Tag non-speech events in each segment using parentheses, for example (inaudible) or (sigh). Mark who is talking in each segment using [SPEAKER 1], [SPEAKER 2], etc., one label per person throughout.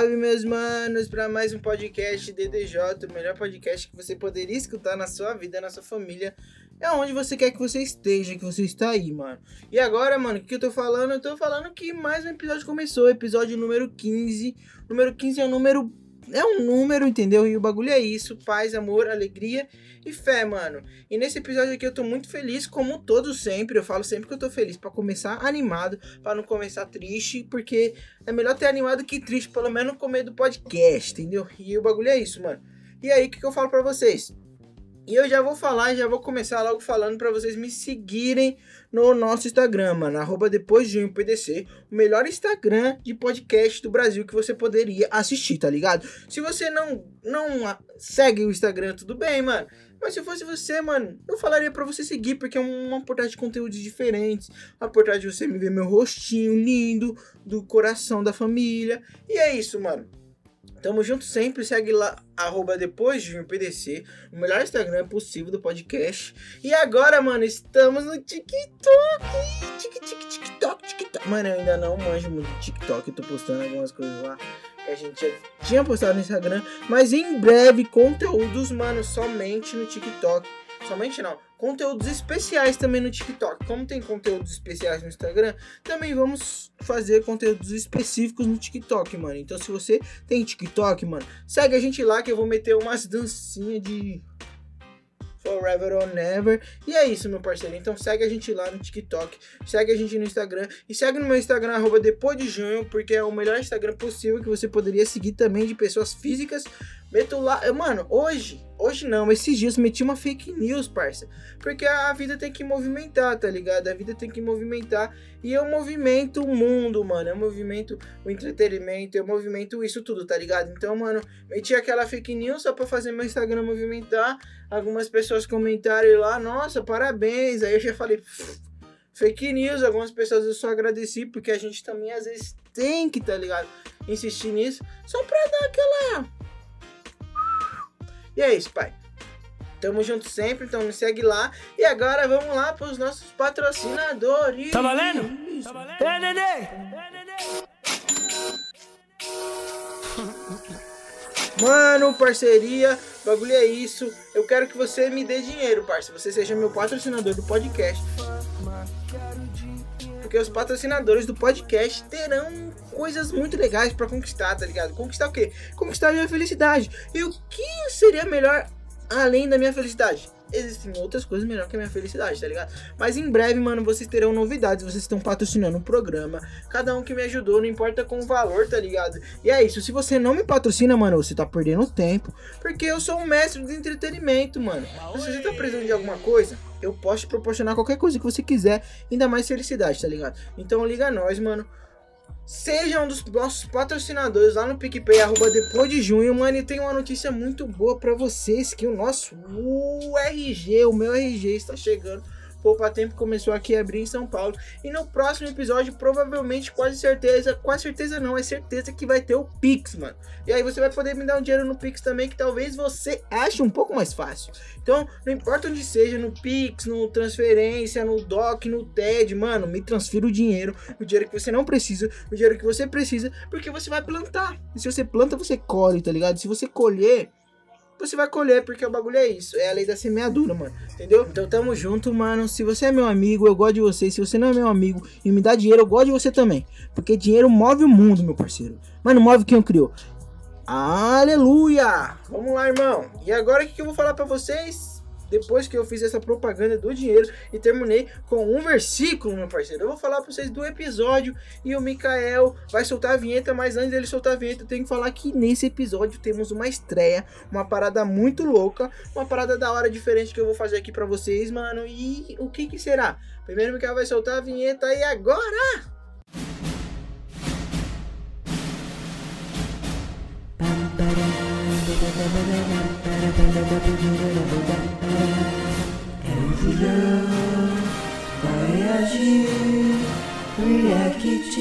[SPEAKER 1] Salve, meus manos, para mais um podcast DDJ, o melhor podcast que você poderia escutar na sua vida, na sua família. É onde você quer que você esteja, que você está aí, mano. E agora, mano, o que eu tô falando? Eu tô falando que mais um episódio começou, episódio número 15. Número 15 é um número é um número, entendeu? E o bagulho é isso: paz, amor, alegria e fé, mano. E nesse episódio aqui eu tô muito feliz, como todos sempre. Eu falo sempre que eu tô feliz para começar animado, para não começar triste, porque é melhor ter animado que triste, pelo menos com medo do podcast, entendeu? E o bagulho é isso, mano. E aí, o que, que eu falo para vocês? E eu já vou falar, já vou começar logo falando para vocês me seguirem no nosso Instagram, mano, arroba depois de um PDC, o melhor Instagram de podcast do Brasil que você poderia assistir, tá ligado? Se você não, não segue o Instagram, tudo bem, mano. Mas se fosse você, mano, eu falaria para você seguir, porque é uma portada de conteúdos diferentes, uma portada de você me ver meu rostinho lindo, do coração da família. E é isso, mano. Tamo junto sempre, segue lá, arroba depois de um PDC, o melhor Instagram possível do podcast. E agora, mano, estamos no TikTok. TikTok, TikTok. Mano, eu ainda não manjo muito TikTok, eu tô postando algumas coisas lá que a gente já tinha postado no Instagram. Mas em breve, conteúdos, mano, somente no TikTok. Somente não conteúdos especiais também no TikTok. Como tem conteúdos especiais no Instagram, também vamos fazer conteúdos específicos no TikTok, mano. Então, se você tem TikTok, mano, segue a gente lá que eu vou meter umas dancinhas de Forever or Never. E é isso, meu parceiro. Então segue a gente lá no TikTok, segue a gente no Instagram e segue no meu Instagram, arroba depois de junho, porque é o melhor Instagram possível que você poderia seguir também de pessoas físicas. Meto lá. Mano, hoje, hoje não, esses dias meti uma fake news, parça. Porque a vida tem que movimentar, tá ligado? A vida tem que movimentar. E eu movimento o mundo, mano. Eu movimento o entretenimento, eu movimento isso tudo, tá ligado? Então, mano, meti aquela fake news só pra fazer meu Instagram movimentar. Algumas pessoas comentaram lá, nossa, parabéns. Aí eu já falei, fake news. Algumas pessoas eu só agradeci, porque a gente também às vezes tem que, tá ligado? Insistir nisso, só pra dar aquela e é isso, pai. Tamo junto sempre, então me segue lá. E agora vamos lá pros nossos patrocinadores.
[SPEAKER 2] Tá valendo? Tá valendo? É, Nenê! É,
[SPEAKER 1] Nenê! Mano, parceria, bagulho é isso. Eu quero que você me dê dinheiro, parceiro. Você seja meu patrocinador do podcast. Porque os patrocinadores do podcast terão coisas muito legais para conquistar, tá ligado? Conquistar o quê? Conquistar a minha felicidade. E o que seria melhor além da minha felicidade? Existem outras coisas melhor que a minha felicidade, tá ligado? Mas em breve, mano, vocês terão novidades. Vocês estão patrocinando o programa. Cada um que me ajudou, não importa com o valor, tá ligado? E é isso. Se você não me patrocina, mano, você tá perdendo tempo. Porque eu sou um mestre de entretenimento, mano. Se você tá precisando de alguma coisa, eu posso te proporcionar qualquer coisa que você quiser. Ainda mais felicidade, tá ligado? Então liga a nós, mano. Seja um dos nossos patrocinadores lá no PicPay, arroba depois de junho, mano. E tem uma notícia muito boa para vocês, que o nosso URG, o meu RG está chegando Poupa Tempo começou aqui a abrir em São Paulo. E no próximo episódio, provavelmente, quase certeza, quase certeza não, é certeza que vai ter o Pix, mano. E aí você vai poder me dar um dinheiro no Pix também, que talvez você ache um pouco mais fácil. Então, não importa onde seja, no Pix, no transferência, no DOC, no TED, mano, me transfira o dinheiro, o dinheiro que você não precisa, o dinheiro que você precisa, porque você vai plantar. E se você planta, você colhe, tá ligado? Se você colher, você vai colher, porque o bagulho é isso. É a lei da semeadura, mano. Entendeu? Então tamo junto, mano. Se você é meu amigo, eu gosto de você. Se você não é meu amigo e me dá dinheiro, eu gosto de você também. Porque dinheiro move o mundo, meu parceiro. Mas não move quem eu criou. Aleluia! Vamos lá, irmão. E agora o que eu vou falar para vocês? Depois que eu fiz essa propaganda do dinheiro e terminei com um versículo, meu parceiro. Eu vou falar para vocês do episódio e o Mikael vai soltar a vinheta, mas antes dele soltar a vinheta, eu tenho que falar que nesse episódio temos uma estreia, uma parada muito louca, uma parada da hora diferente que eu vou fazer aqui para vocês, mano. E o que que será? Primeiro o Mikael vai soltar a vinheta e agora
[SPEAKER 3] É o Julião, vai agir, react.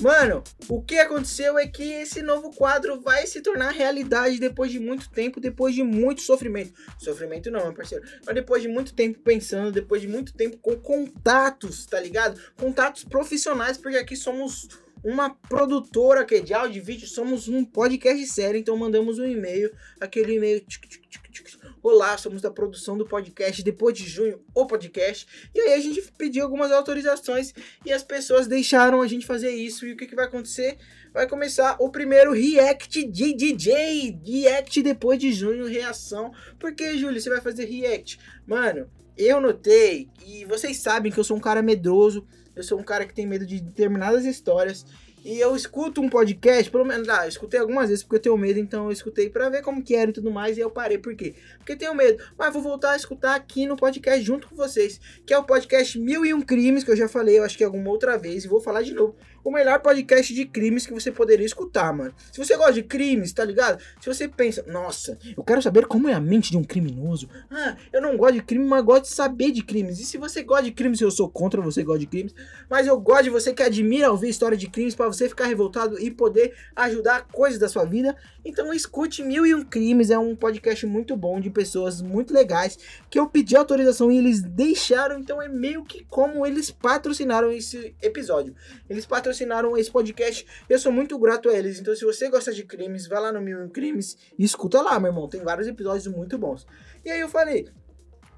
[SPEAKER 1] Mano, O que aconteceu é que esse novo quadro vai se tornar realidade depois de muito tempo, depois de muito sofrimento. Sofrimento não, meu parceiro. Mas depois de muito tempo pensando, depois de muito tempo com contatos, tá ligado? Contatos profissionais, porque aqui somos uma produtora que é de áudio e vídeo, somos um podcast sério, então mandamos um e-mail, aquele e-mail tchic, tchic, tchic. Olá, somos da produção do podcast depois de junho, o podcast. E aí a gente pediu algumas autorizações e as pessoas deixaram a gente fazer isso. E o que, que vai acontecer? Vai começar o primeiro React de DJ. React depois de junho, reação. Por que, Júlio, você vai fazer React? Mano, eu notei, e vocês sabem que eu sou um cara medroso, eu sou um cara que tem medo de determinadas histórias. E eu escuto um podcast, pelo menos, ah, eu escutei algumas vezes porque eu tenho medo, então eu escutei para ver como que era e tudo mais, e eu parei, por quê? Porque tenho medo, mas vou voltar a escutar aqui no podcast junto com vocês, que é o podcast Mil e Um Crimes, que eu já falei, eu acho que alguma outra vez, e vou falar de novo, o melhor podcast de crimes que você poderia escutar, mano. Se você gosta de crimes, tá ligado? Se você pensa, nossa, eu quero saber como é a mente de um criminoso. Ah, eu não gosto de crime, mas gosto de saber de crimes. E se você gosta de crimes, eu sou contra você gosta de crimes, mas eu gosto de você que admira ouvir história de crimes para você ficar revoltado e poder ajudar coisas da sua vida. Então escute Mil e Um Crimes, é um podcast muito bom de pessoas muito legais que eu pedi autorização e eles deixaram, então é meio que como eles patrocinaram esse episódio. Eles patrocinaram esse podcast. Eu sou muito grato a eles. Então, se você gosta de crimes, vai lá no Mil e Um Crimes e escuta lá, meu irmão. Tem vários episódios muito bons. E aí eu falei,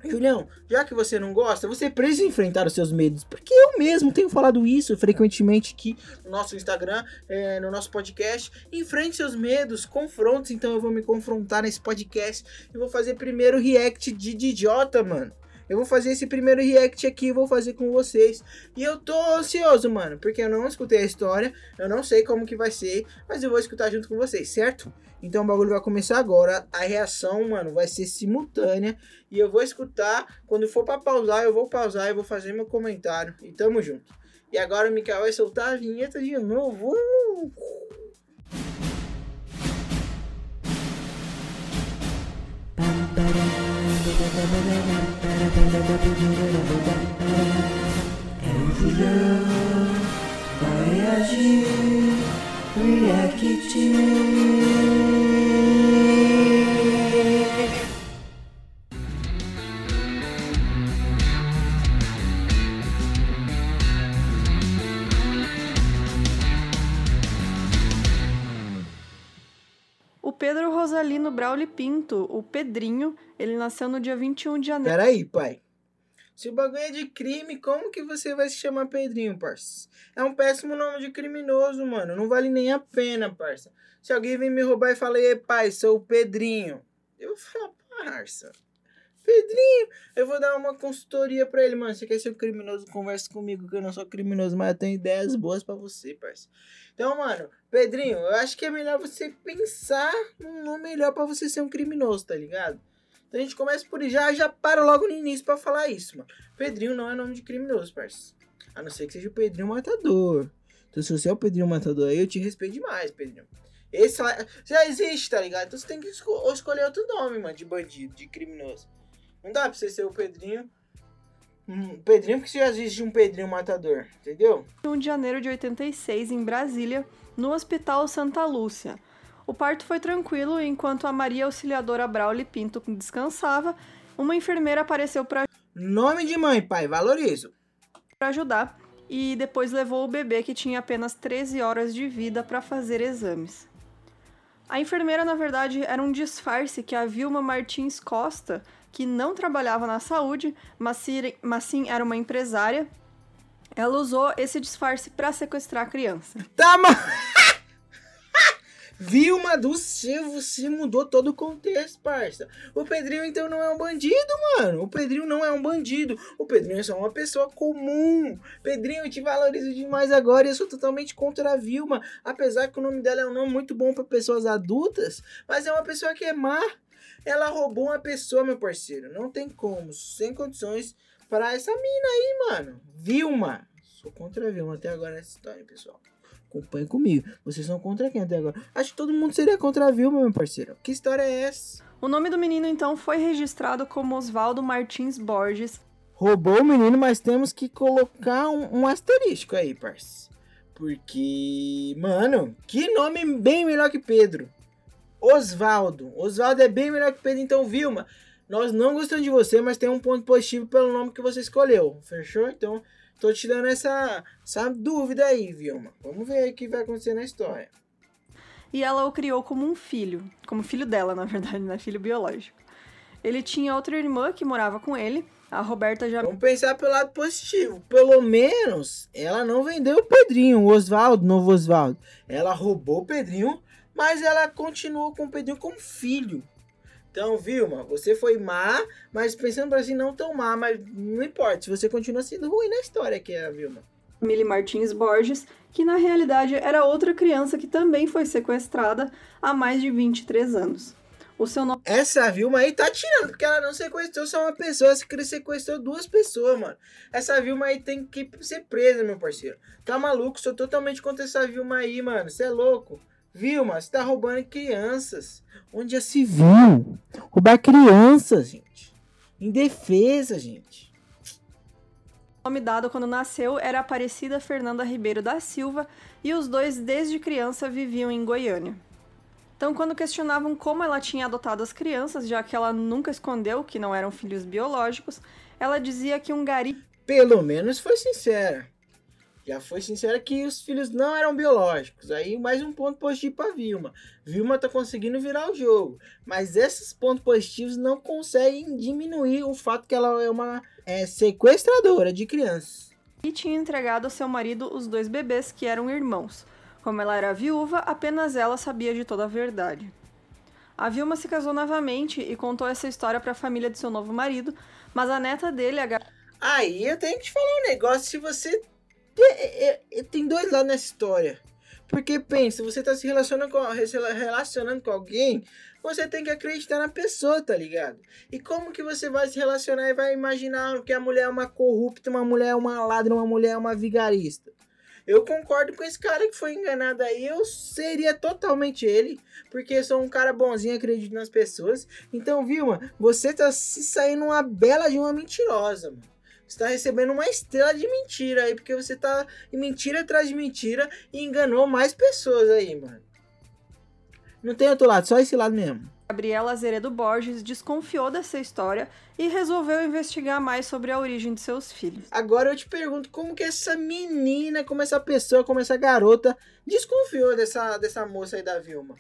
[SPEAKER 1] Julião, já que você não gosta, você precisa enfrentar os seus medos. Porque eu mesmo tenho falado isso frequentemente aqui no nosso Instagram, é, no nosso podcast. Enfrente seus medos, confrontos. Então eu vou me confrontar nesse podcast. E vou fazer primeiro react de idiota, mano. Eu vou fazer esse primeiro react aqui, vou fazer com vocês. E eu tô ansioso, mano, porque eu não escutei a história, eu não sei como que vai ser, mas eu vou escutar junto com vocês, certo? Então o bagulho vai começar agora. A reação, mano, vai ser simultânea. E eu vou escutar. Quando for pra pausar, eu vou pausar e vou fazer meu comentário. E tamo junto. E agora o Mikael vai soltar a vinheta de novo.
[SPEAKER 3] É o Julião, vai agir,
[SPEAKER 4] O Pedro Rosalino Brauli Pinto, o Pedrinho, ele nasceu no dia 21 de janeiro.
[SPEAKER 1] Peraí, pai. Se o bagulho é de crime, como que você vai se chamar Pedrinho, parça? É um péssimo nome de criminoso, mano. Não vale nem a pena, parça. Se alguém vem me roubar e fala, ei, pai, sou o Pedrinho. Eu vou falar, parça. Pedrinho, eu vou dar uma consultoria pra ele, mano. Você quer ser um criminoso? Conversa comigo, que eu não sou criminoso, mas eu tenho ideias boas pra você, parça. Então, mano, Pedrinho, eu acho que é melhor você pensar num nome melhor pra você ser um criminoso, tá ligado? Então a gente começa por já, já para logo no início pra falar isso, mano. Pedrinho não é nome de criminoso, parça. A não ser que seja o Pedrinho Matador. Então, se você é o Pedrinho Matador aí, eu te respeito demais, Pedrinho. Esse já existe, tá ligado? Então você tem que esco- escolher outro nome, mano, de bandido, de criminoso. Não dá pra você ser o Pedrinho. Hum, Pedrinho, porque já existe um Pedrinho Matador, entendeu?
[SPEAKER 4] 21 de janeiro de 86, em Brasília, no Hospital Santa Lúcia. O parto foi tranquilo enquanto a Maria Auxiliadora Brauli Pinto descansava, uma enfermeira apareceu para
[SPEAKER 1] Nome de mãe, pai, valorizo.
[SPEAKER 4] ajudar e depois levou o bebê que tinha apenas 13 horas de vida para fazer exames. A enfermeira, na verdade, era um disfarce que a Vilma Martins Costa, que não trabalhava na saúde, mas si- mas sim era uma empresária, ela usou esse disfarce para sequestrar a criança.
[SPEAKER 1] Tá, mano. (laughs) Vilma do céu, você mudou todo o contexto, parça. O Pedrinho, então, não é um bandido, mano. O Pedrinho não é um bandido. O Pedrinho é só uma pessoa comum. Pedrinho, eu te valorizo demais agora eu sou totalmente contra a Vilma. Apesar que o nome dela é um nome muito bom para pessoas adultas, mas é uma pessoa que é má. Ela roubou uma pessoa, meu parceiro. Não tem como, sem condições para essa mina aí, mano. Vilma. Sou contra a Vilma até agora nessa história, pessoal. Acompanhe comigo. Vocês são contra quem até agora? Acho que todo mundo seria contra a Vilma, meu parceiro. Que história é essa?
[SPEAKER 4] O nome do menino então foi registrado como Oswaldo Martins Borges,
[SPEAKER 1] Roubou o menino, mas temos que colocar um, um asterisco aí, parça. Porque, mano, que nome bem melhor que Pedro. Osvaldo. Osvaldo é bem melhor que Pedro, então, Vilma. Nós não gostamos de você, mas tem um ponto positivo pelo nome que você escolheu. Fechou? Então, tô te dando essa, essa dúvida aí, Vilma. Vamos ver o que vai acontecer na história.
[SPEAKER 4] E ela o criou como um filho. Como filho dela, (laughs) na verdade, né? Filho biológico. Ele tinha outra irmã que morava com ele. A Roberta já.
[SPEAKER 1] Vamos pensar pelo lado positivo. Pelo menos ela não vendeu o Pedrinho, o Oswaldo, novo Oswaldo. Ela roubou o Pedrinho, mas ela continuou com o Pedrinho como filho. Então, Vilma, você foi má, mas pensando assim, não tão má, mas não importa. Se você continua sendo ruim na história, que é a Vilma.
[SPEAKER 4] Millie Martins Borges, que na realidade era outra criança que também foi sequestrada há mais de 23 anos. O seu nome.
[SPEAKER 1] Essa Vilma aí tá tirando, porque ela não sequestrou só uma pessoa, ela sequestrou duas pessoas, mano. Essa Vilma aí tem que ser presa, meu parceiro. Tá maluco? Sou totalmente contra essa Vilma aí, mano. Você é louco. Vilma, você tá roubando crianças. Onde já se viu? Roubar crianças, gente. Indefesa, gente.
[SPEAKER 4] O nome dado quando nasceu era Aparecida Fernanda Ribeiro da Silva e os dois, desde criança, viviam em Goiânia. Então, quando questionavam como ela tinha adotado as crianças, já que ela nunca escondeu que não eram filhos biológicos, ela dizia que um gari.
[SPEAKER 1] Pelo menos foi sincera. Já foi sincera que os filhos não eram biológicos. Aí mais um ponto positivo para Vilma. Vilma tá conseguindo virar o jogo. Mas esses pontos positivos não conseguem diminuir o fato que ela é uma é, sequestradora de crianças.
[SPEAKER 4] E tinha entregado ao seu marido os dois bebês que eram irmãos. Como ela era viúva, apenas ela sabia de toda a verdade. A Vilma se casou novamente e contou essa história para a família de seu novo marido, mas a neta dele, a.
[SPEAKER 1] Aí eu tenho que te falar um negócio, se você... Tem dois lados nessa história. Porque pensa, você tá se relacionando com, relacionando com alguém, você tem que acreditar na pessoa, tá ligado? E como que você vai se relacionar e vai imaginar que a mulher é uma corrupta, uma mulher é uma ladra, uma mulher é uma vigarista? Eu concordo com esse cara que foi enganado aí. Eu seria totalmente ele. Porque eu sou um cara bonzinho, acredito nas pessoas. Então, Vilma, você tá se saindo uma bela de uma mentirosa, mano. Você tá recebendo uma estrela de mentira aí. Porque você tá em mentira atrás de mentira e enganou mais pessoas aí, mano. Não tem outro lado, só esse lado mesmo.
[SPEAKER 4] Gabriela Azeredo Borges desconfiou dessa história e resolveu investigar mais sobre a origem de seus filhos.
[SPEAKER 1] Agora eu te pergunto como que essa menina, como essa pessoa, como essa garota desconfiou dessa, dessa moça aí da Vilma?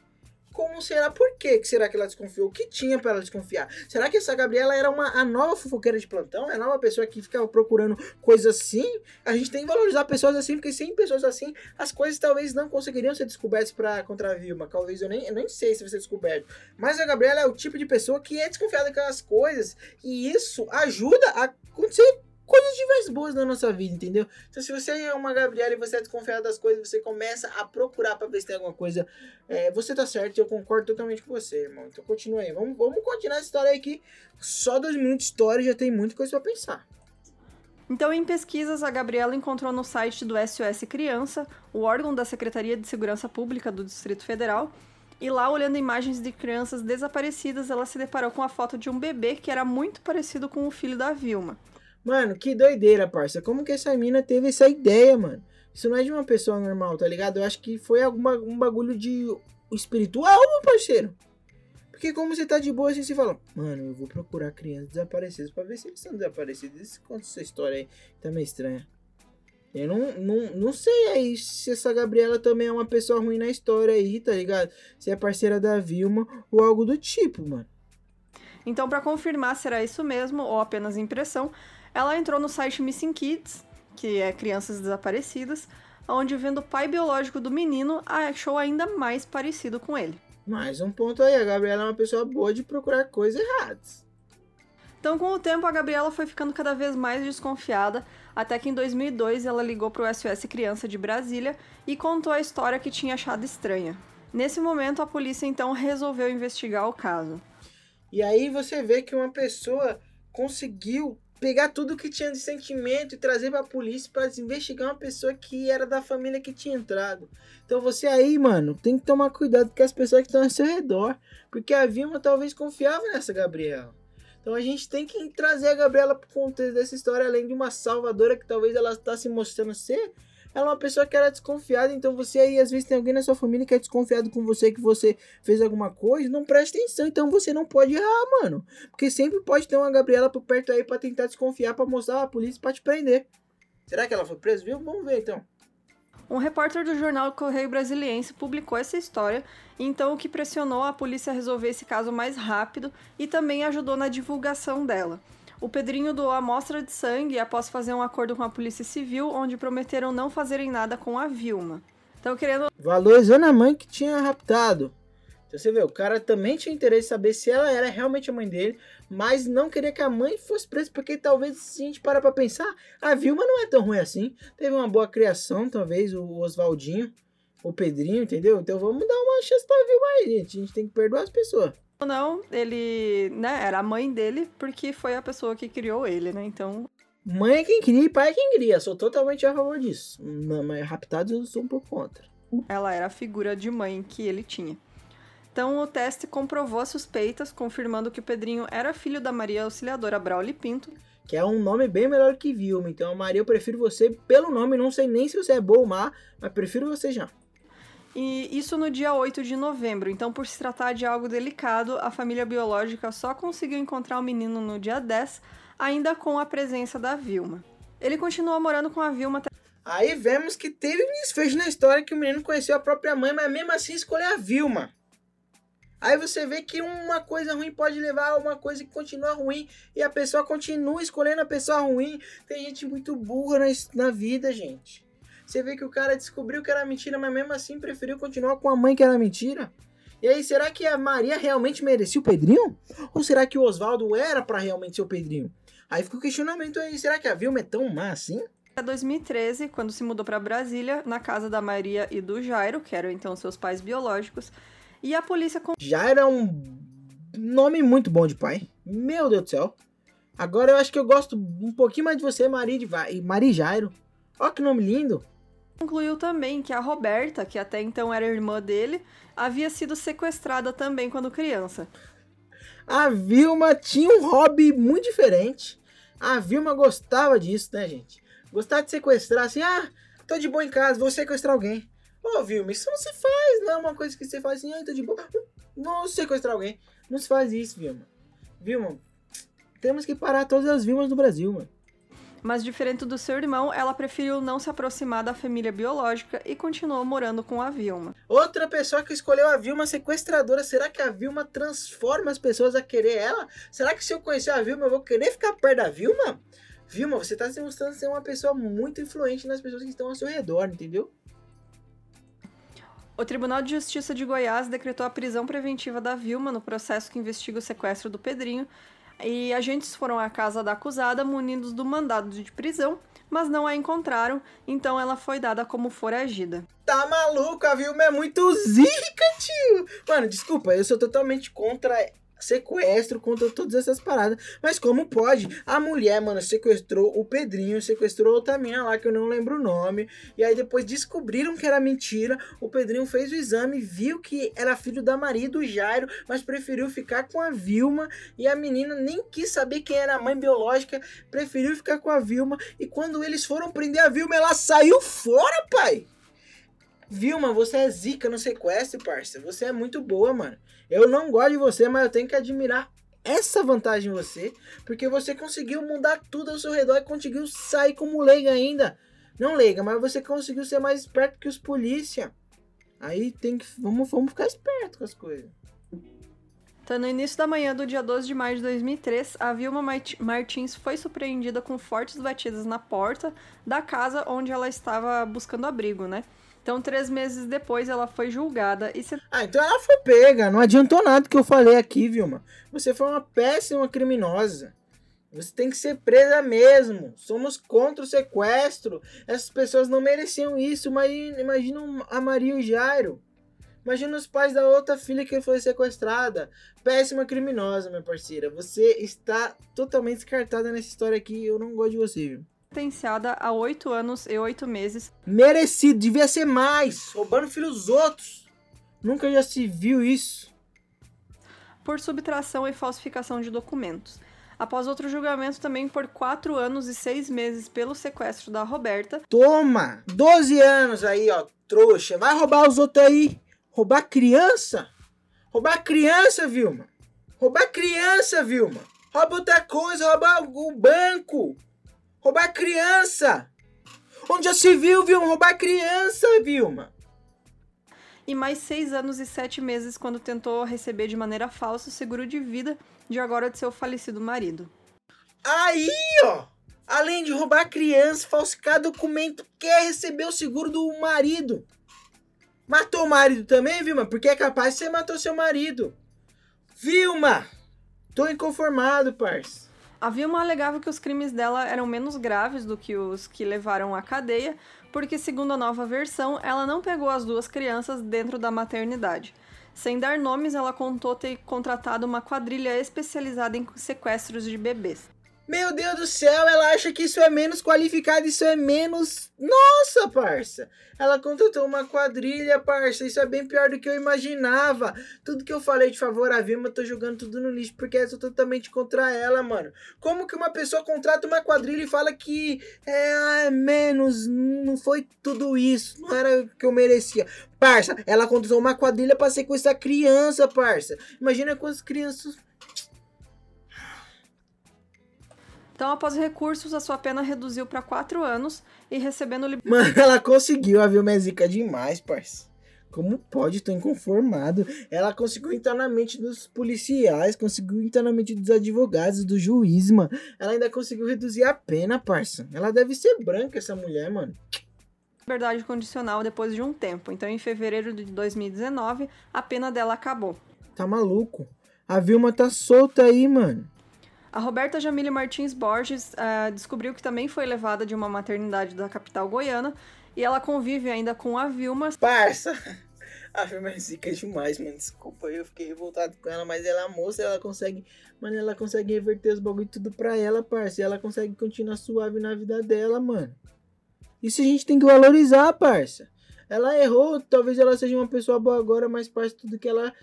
[SPEAKER 1] Como será? Por que, que será que ela desconfiou? O que tinha para ela desconfiar? Será que essa Gabriela era uma, a nova fofoqueira de plantão? É a nova pessoa que ficava procurando coisas assim? A gente tem que valorizar pessoas assim, porque sem pessoas assim, as coisas talvez não conseguiriam ser descobertas para contra a Vilma. Talvez eu nem, eu nem sei se vai ser descoberto. Mas a Gabriela é o tipo de pessoa que é desconfiada daquelas coisas. E isso ajuda a acontecer coisas boas na nossa vida, entendeu? Então, se você é uma Gabriela e você é desconfiado das coisas, você começa a procurar para ver se tem alguma coisa. É, você tá certo, eu concordo totalmente com você, irmão. Então, continua aí. Vamos, vamos continuar essa história aí que só dois minutos de história já tem muita coisa para pensar.
[SPEAKER 4] Então, em pesquisas, a Gabriela encontrou no site do SOS Criança, o órgão da Secretaria de Segurança Pública do Distrito Federal, e lá, olhando imagens de crianças desaparecidas, ela se deparou com a foto de um bebê que era muito parecido com o filho da Vilma.
[SPEAKER 1] Mano, que doideira, parça. Como que essa mina teve essa ideia, mano? Isso não é de uma pessoa normal, tá ligado? Eu acho que foi alguma, um bagulho de espiritual, meu parceiro. Porque como você tá de boa assim, você fala, mano, eu vou procurar crianças desaparecidas pra ver se eles estão desaparecidos. Conta essa história aí, tá meio estranha. Eu não, não, não sei aí se essa Gabriela também é uma pessoa ruim na história aí, tá ligado? Se é parceira da Vilma ou algo do tipo, mano.
[SPEAKER 4] Então, para confirmar se era isso mesmo ou apenas impressão, ela entrou no site Missing Kids, que é crianças desaparecidas, onde vendo o pai biológico do menino, achou ainda mais parecido com ele.
[SPEAKER 1] Mais um ponto aí, a Gabriela é uma pessoa boa de procurar coisas erradas.
[SPEAKER 4] Então, com o tempo, a Gabriela foi ficando cada vez mais desconfiada, até que em 2002 ela ligou para o SOS Criança de Brasília e contou a história que tinha achado estranha. Nesse momento, a polícia então resolveu investigar o caso.
[SPEAKER 1] E aí você vê que uma pessoa conseguiu pegar tudo que tinha de sentimento e trazer para a polícia para investigar uma pessoa que era da família que tinha entrado. Então você aí, mano, tem que tomar cuidado com as pessoas que estão ao seu redor, porque a Vilma talvez confiava nessa Gabriela. Então a gente tem que trazer a Gabriela pro contexto dessa história, além de uma salvadora que talvez ela está se mostrando ser, Ela é uma pessoa que era desconfiada, então você aí, às vezes, tem alguém na sua família que é desconfiado com você, que você fez alguma coisa, não presta atenção, então você não pode errar, mano. Porque sempre pode ter uma Gabriela por perto aí pra tentar desconfiar, pra mostrar a polícia pra te prender. Será que ela foi presa, viu? Vamos ver então.
[SPEAKER 4] Um repórter do jornal Correio Brasiliense publicou essa história, então o que pressionou a polícia a resolver esse caso mais rápido e também ajudou na divulgação dela. O Pedrinho doou amostra de sangue após fazer um acordo com a Polícia Civil, onde prometeram não fazerem nada com a Vilma. Então, querendo.
[SPEAKER 1] Valorizando a mãe que tinha raptado. Então você vê, o cara também tinha interesse em saber se ela era realmente a mãe dele, mas não queria que a mãe fosse presa, porque talvez, se a gente parar pra pensar, a Vilma não é tão ruim assim. Teve uma boa criação, talvez, o Oswaldinho, o Pedrinho, entendeu? Então vamos dar uma chance pra Vilma aí, gente. A gente tem que perdoar as pessoas.
[SPEAKER 4] Ou não, ele, né, era a mãe dele, porque foi a pessoa que criou ele, né? Então,
[SPEAKER 1] Mãe é quem cria e pai é quem cria. Sou totalmente a favor disso. Mas raptados eu sou um pouco contra.
[SPEAKER 4] ela era a figura de mãe que ele tinha. Então, o teste comprovou as suspeitas, confirmando que o Pedrinho era filho da Maria Auxiliadora Brauli Pinto,
[SPEAKER 1] Que é um nome bem melhor que Vilma. Então, Maria, eu prefiro você pelo nome. Não sei nem se você é boa ou má, mas prefiro você já.
[SPEAKER 4] E isso no dia 8 de novembro. Então, por se tratar de algo delicado, a família biológica só conseguiu encontrar o menino no dia 10, ainda com a presença da Vilma. Ele continuou morando com a Vilma até
[SPEAKER 1] Aí vemos que teve um desfecho na história que o menino conheceu a própria mãe, mas mesmo assim escolheu a Vilma. Aí você vê que uma coisa ruim pode levar a uma coisa que continua ruim e a pessoa continua escolhendo a pessoa ruim. Tem gente muito burra na, na vida, gente. Você vê que o cara descobriu que era mentira, mas mesmo assim preferiu continuar com a mãe que era mentira. E aí, será que a Maria realmente merecia o Pedrinho? Ou será que o Oswaldo era pra realmente ser o Pedrinho? Aí fica o questionamento aí, será que a Vilma é tão má assim?
[SPEAKER 4] 2013, quando se mudou para Brasília, na casa da Maria e do Jairo, que eram então seus pais biológicos, e a polícia
[SPEAKER 1] Já era um nome muito bom de pai. Meu Deus do céu. Agora eu acho que eu gosto um pouquinho mais de você, Maria, de Maria Jairo. Ó que nome lindo.
[SPEAKER 4] Concluiu também que a Roberta, que até então era irmã dele, havia sido sequestrada também quando criança.
[SPEAKER 1] A Vilma tinha um hobby muito diferente. A Vilma gostava disso, né, gente? Gostava de sequestrar, assim, ah, tô de boa em casa, vou sequestrar alguém. Ô, Vilma, isso não se faz, não é uma coisa que você faz assim, ah, tô de boa. Não sequestrar alguém. Não se faz isso, Vilma. Vilma, temos que parar todas as Vilmas do Brasil, mano.
[SPEAKER 4] Mas diferente do seu irmão, ela preferiu não se aproximar da família biológica e continuou morando com a Vilma.
[SPEAKER 1] Outra pessoa que escolheu a Vilma sequestradora, será que a Vilma transforma as pessoas a querer ela? Será que se eu conhecer a Vilma, eu vou querer ficar perto da Vilma? Vilma, você tá se mostrando ser uma pessoa muito influente nas pessoas que estão ao seu redor, entendeu?
[SPEAKER 4] O Tribunal de Justiça de Goiás decretou a prisão preventiva da Vilma no processo que investiga o sequestro do Pedrinho. E agentes foram à casa da acusada munidos do mandado de prisão, mas não a encontraram, então ela foi dada como foragida.
[SPEAKER 1] Tá maluco, a Vilma é muito zica, tio. Mano, desculpa, eu sou totalmente contra sequestro, contra todas essas paradas. Mas como pode? A mulher, mano, sequestrou o Pedrinho, sequestrou outra mina lá que eu não lembro o nome. E aí depois descobriram que era mentira. O Pedrinho fez o exame, viu que era filho da Maria do Jairo, mas preferiu ficar com a Vilma. E a menina nem quis saber quem era a mãe biológica, preferiu ficar com a Vilma. E quando eles foram prender a Vilma, ela saiu fora, pai. Vilma, você é zica no sequestro, parça. Você é muito boa, mano. Eu não gosto de você, mas eu tenho que admirar essa vantagem em você. Porque você conseguiu mudar tudo ao seu redor e conseguiu sair como leiga ainda. Não leiga, mas você conseguiu ser mais esperto que os polícia. Aí tem que. Vamos, vamos ficar esperto com as coisas.
[SPEAKER 4] Então, no início da manhã do dia 12 de maio de 2003, a Vilma Mart- Martins foi surpreendida com fortes batidas na porta da casa onde ela estava buscando abrigo, né? Então, três meses depois, ela foi julgada e se
[SPEAKER 1] Ah, então ela foi pega. Não adiantou nada que eu falei aqui, Vilma. Você foi uma péssima criminosa. Você tem que ser presa mesmo. Somos contra o sequestro. Essas pessoas não mereciam isso. Mas imagina a Maria e o Jairo. Imagina os pais da outra filha que foi sequestrada. Péssima criminosa, minha parceira. Você está totalmente descartada nessa história aqui. Eu não gosto de você, viu?
[SPEAKER 4] Sentenciada a oito anos e oito meses
[SPEAKER 1] Merecido, devia ser mais. Roubando filho dos outros. Nunca já se viu isso.
[SPEAKER 4] por subtração e falsificação de documentos. após outro julgamento também por quatro anos e seis meses pelo sequestro da Roberta.
[SPEAKER 1] Toma! 12 anos aí, ó, trouxa. Vai roubar os outros aí. Roubar criança? Roubar criança, Vilma. Roubar criança, Vilma. Rouba outra coisa, roubar o banco. Roubar criança. Onde já se viu, Vilma? Roubar criança, Vilma.
[SPEAKER 4] E mais seis anos e sete meses quando tentou receber de maneira falsa o seguro de vida de agora de seu falecido marido.
[SPEAKER 1] Aí, ó. Além de roubar criança, falsificar documento, quer receber o seguro do marido. Matou o marido também, Vilma? Porque é capaz que você matou seu marido. Vilma! Tô inconformado, parça.
[SPEAKER 4] A Vilma alegava que os crimes dela eram menos graves do que os que levaram à cadeia, porque, segundo a nova versão, ela não pegou as duas crianças dentro da maternidade. Sem dar nomes, ela contou ter contratado uma quadrilha especializada em sequestros de bebês.
[SPEAKER 1] Meu Deus do céu, ela acha que isso é menos qualificado, isso é menos. Nossa, parça! Ela contratou uma quadrilha, parça. Isso é bem pior do que eu imaginava. Tudo que eu falei de favor a Vilma, eu tô jogando tudo no lixo, porque eu tô totalmente contra ela, mano. Como que uma pessoa contrata uma quadrilha e fala que é, é menos, não foi tudo isso, não era o que eu merecia. Parça, ela contratou uma quadrilha pra sequestrar criança, parça. Imagina quantas crianças
[SPEAKER 4] Então, após recursos, a sua pena reduziu para quatro anos e recebendo lib-
[SPEAKER 1] Mano, ela conseguiu, a Vilma é zica demais, parça. Como pode? Tô inconformado. Ela conseguiu entrar na mente dos policiais, conseguiu entrar na mente dos advogados, do juiz, mano. Ela ainda conseguiu reduzir a pena, parça. Ela deve ser branca, essa mulher, mano.
[SPEAKER 4] liberdade condicional depois de um tempo. Então, em fevereiro de 2019, a pena dela acabou.
[SPEAKER 1] Tá maluco? A Vilma tá solta aí, mano.
[SPEAKER 4] A Roberta Jamile Martins Borges ah, descobriu que também foi levada de uma maternidade da capital goiana e ela convive ainda com a Vilma.
[SPEAKER 1] Parça. A Vilma é zica demais, mano. Desculpa, eu fiquei revoltado com ela, mas ela é moça, ela consegue. Mano, ela consegue reverter os bagulho tudo pra ela, parça. E ela consegue continuar suave na vida dela, mano. Isso a gente tem que valorizar, parça. Ela errou, talvez ela seja uma pessoa boa agora, mas parça, tudo que ela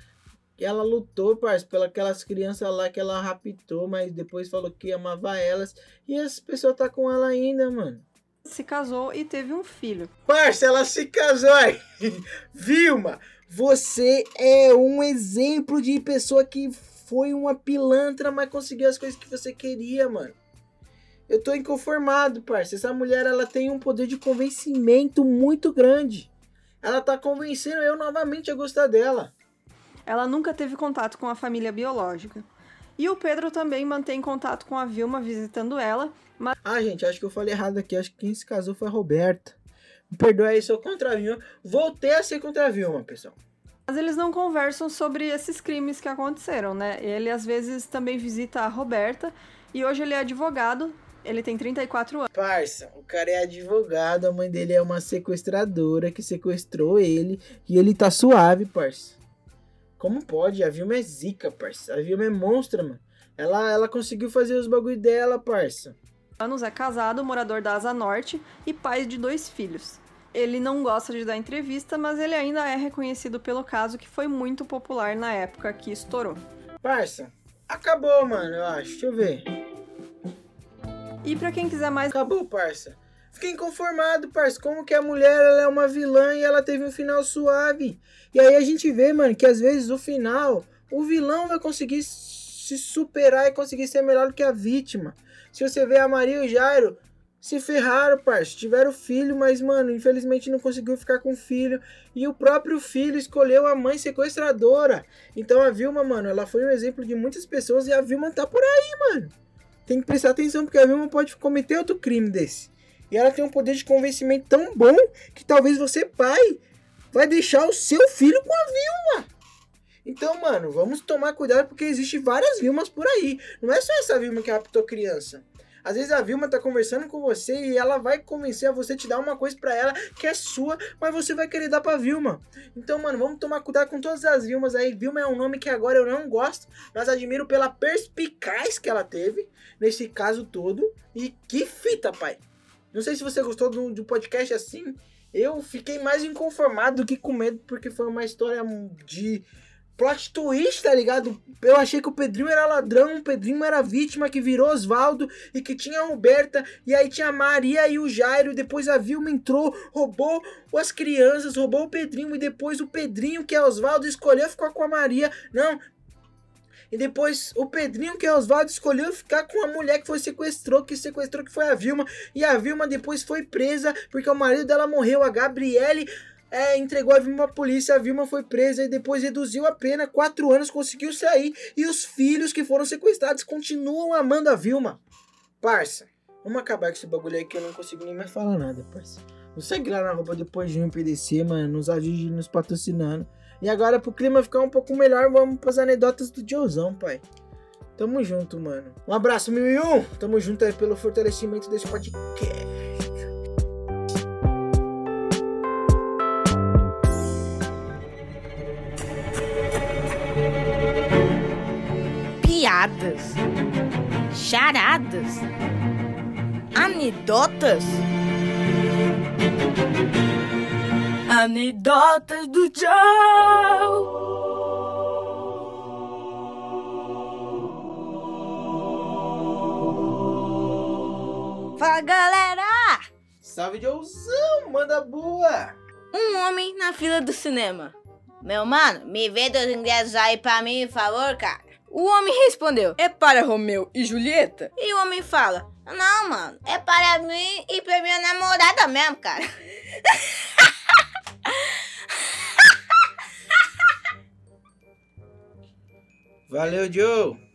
[SPEAKER 1] que ela lutou, parça, pelas aquelas crianças lá que ela raptou, mas depois falou que amava elas. E as pessoas tá com ela ainda, mano.
[SPEAKER 4] Se casou e teve um filho.
[SPEAKER 1] Parça, ela se casou aí. (laughs) Vilma, você é um exemplo de pessoa que foi uma pilantra, mas conseguiu as coisas que você queria, mano. Eu tô inconformado, parça. Essa mulher, ela tem um poder de convencimento muito grande. Ela tá convencendo eu novamente a gostar dela.
[SPEAKER 4] Ela nunca teve contato com a família biológica. E o Pedro também mantém contato com a Vilma visitando ela, mas
[SPEAKER 1] Ah, gente, acho que eu falei errado aqui. Acho que quem se casou foi a Roberta. Me perdoa aí, sou contra a Vilma. Voltei a ser contra a Vilma, pessoal.
[SPEAKER 4] Mas eles não conversam sobre esses crimes que aconteceram, né? Ele às vezes também visita a Roberta e hoje ele é advogado, ele tem 34 anos.
[SPEAKER 1] Parça, o cara é advogado, a mãe dele é uma sequestradora que sequestrou ele e ele tá suave, parça. Como pode? A Vilma é zica, parça. A Vilma é monstra, mano. Ela, ela conseguiu fazer os bagulho dela, parça.
[SPEAKER 4] anos, é casado, morador da Asa Norte e pai de dois filhos. Ele não gosta de dar entrevista, mas ele ainda é reconhecido pelo caso que foi muito popular na época que estourou.
[SPEAKER 1] Parça, acabou, mano, eu acho. Deixa eu ver.
[SPEAKER 4] E pra quem quiser mais
[SPEAKER 1] Acabou, parça. Fiquei inconformado, parça. Como que a mulher ela é uma vilã e ela teve um final suave. E aí a gente vê, mano, que às vezes o final, o vilão vai conseguir se superar e conseguir ser melhor do que a vítima. Se você vê a Maria e o Jairo, se ferraram, parça. Tiveram filho, mas, mano, infelizmente não conseguiu ficar com o filho. E o próprio filho escolheu a mãe sequestradora. Então a Vilma, mano, ela foi um exemplo de muitas pessoas e a Vilma tá por aí, mano. Tem que prestar atenção, porque a Vilma pode cometer outro crime desse. E ela tem um poder de convencimento tão bom que talvez você, pai, vai deixar o seu filho com a Vilma. Então, mano, vamos tomar cuidado porque existe várias Vilmas por aí. Não é só essa Vilma que raptou criança. Às vezes a Vilma tá conversando com você e ela vai convencer a você te dar uma coisa pra ela que é sua, mas você vai querer dar pra Vilma. Então, mano, vamos tomar cuidado com todas as Vilmas aí. Vilma é um nome que agora eu não gosto, mas admiro pela perspicaz que ela teve nesse caso todo. E que fita, pai. Não sei se você gostou do, do podcast assim. Eu fiquei mais inconformado do que com medo, porque foi uma história de plot twist, tá ligado? Eu achei que o Pedrinho era ladrão, o Pedrinho era vítima que virou Osvaldo e que tinha a Roberta, e aí tinha a Maria e o Jairo, depois a Vilma entrou, roubou as crianças, roubou o Pedrinho, e depois o Pedrinho, que é Osvaldo, escolheu ficar com a Maria. Não. E depois o Pedrinho, que é Osvaldo, escolheu ficar com a mulher que foi sequestrou, que sequestrou, que foi a Vilma. E a Vilma depois foi presa porque o marido dela morreu, a Gabriele é, entregou a Vilma pra polícia, a Vilma foi presa e depois reduziu a pena, quatro anos, conseguiu sair. E os filhos que foram sequestrados continuam amando a Vilma. Parça, vamos acabar com esse bagulho aí que eu não consigo nem mais falar nada, parça. Não segue lá na roupa depois de um PDC, mano, nos ajude nos patrocinando. E agora, pro clima ficar um pouco melhor, vamos pras anedotas do Diozão, pai. Tamo junto, mano. Um abraço, mil e um. Tamo junto aí pelo fortalecimento desse podcast.
[SPEAKER 2] Piadas. Charadas. Anedotas. Anedotas do Joe. Fala galera!
[SPEAKER 1] Salve, Diozão. Manda boa.
[SPEAKER 2] Um homem na fila do cinema. Meu mano, me vê dos ingressos aí pra mim, por favor, cara. O homem respondeu: É para Romeu e Julieta? E o homem fala: Não, mano, é para mim e pra minha namorada mesmo, cara.
[SPEAKER 1] Valeu, Joe.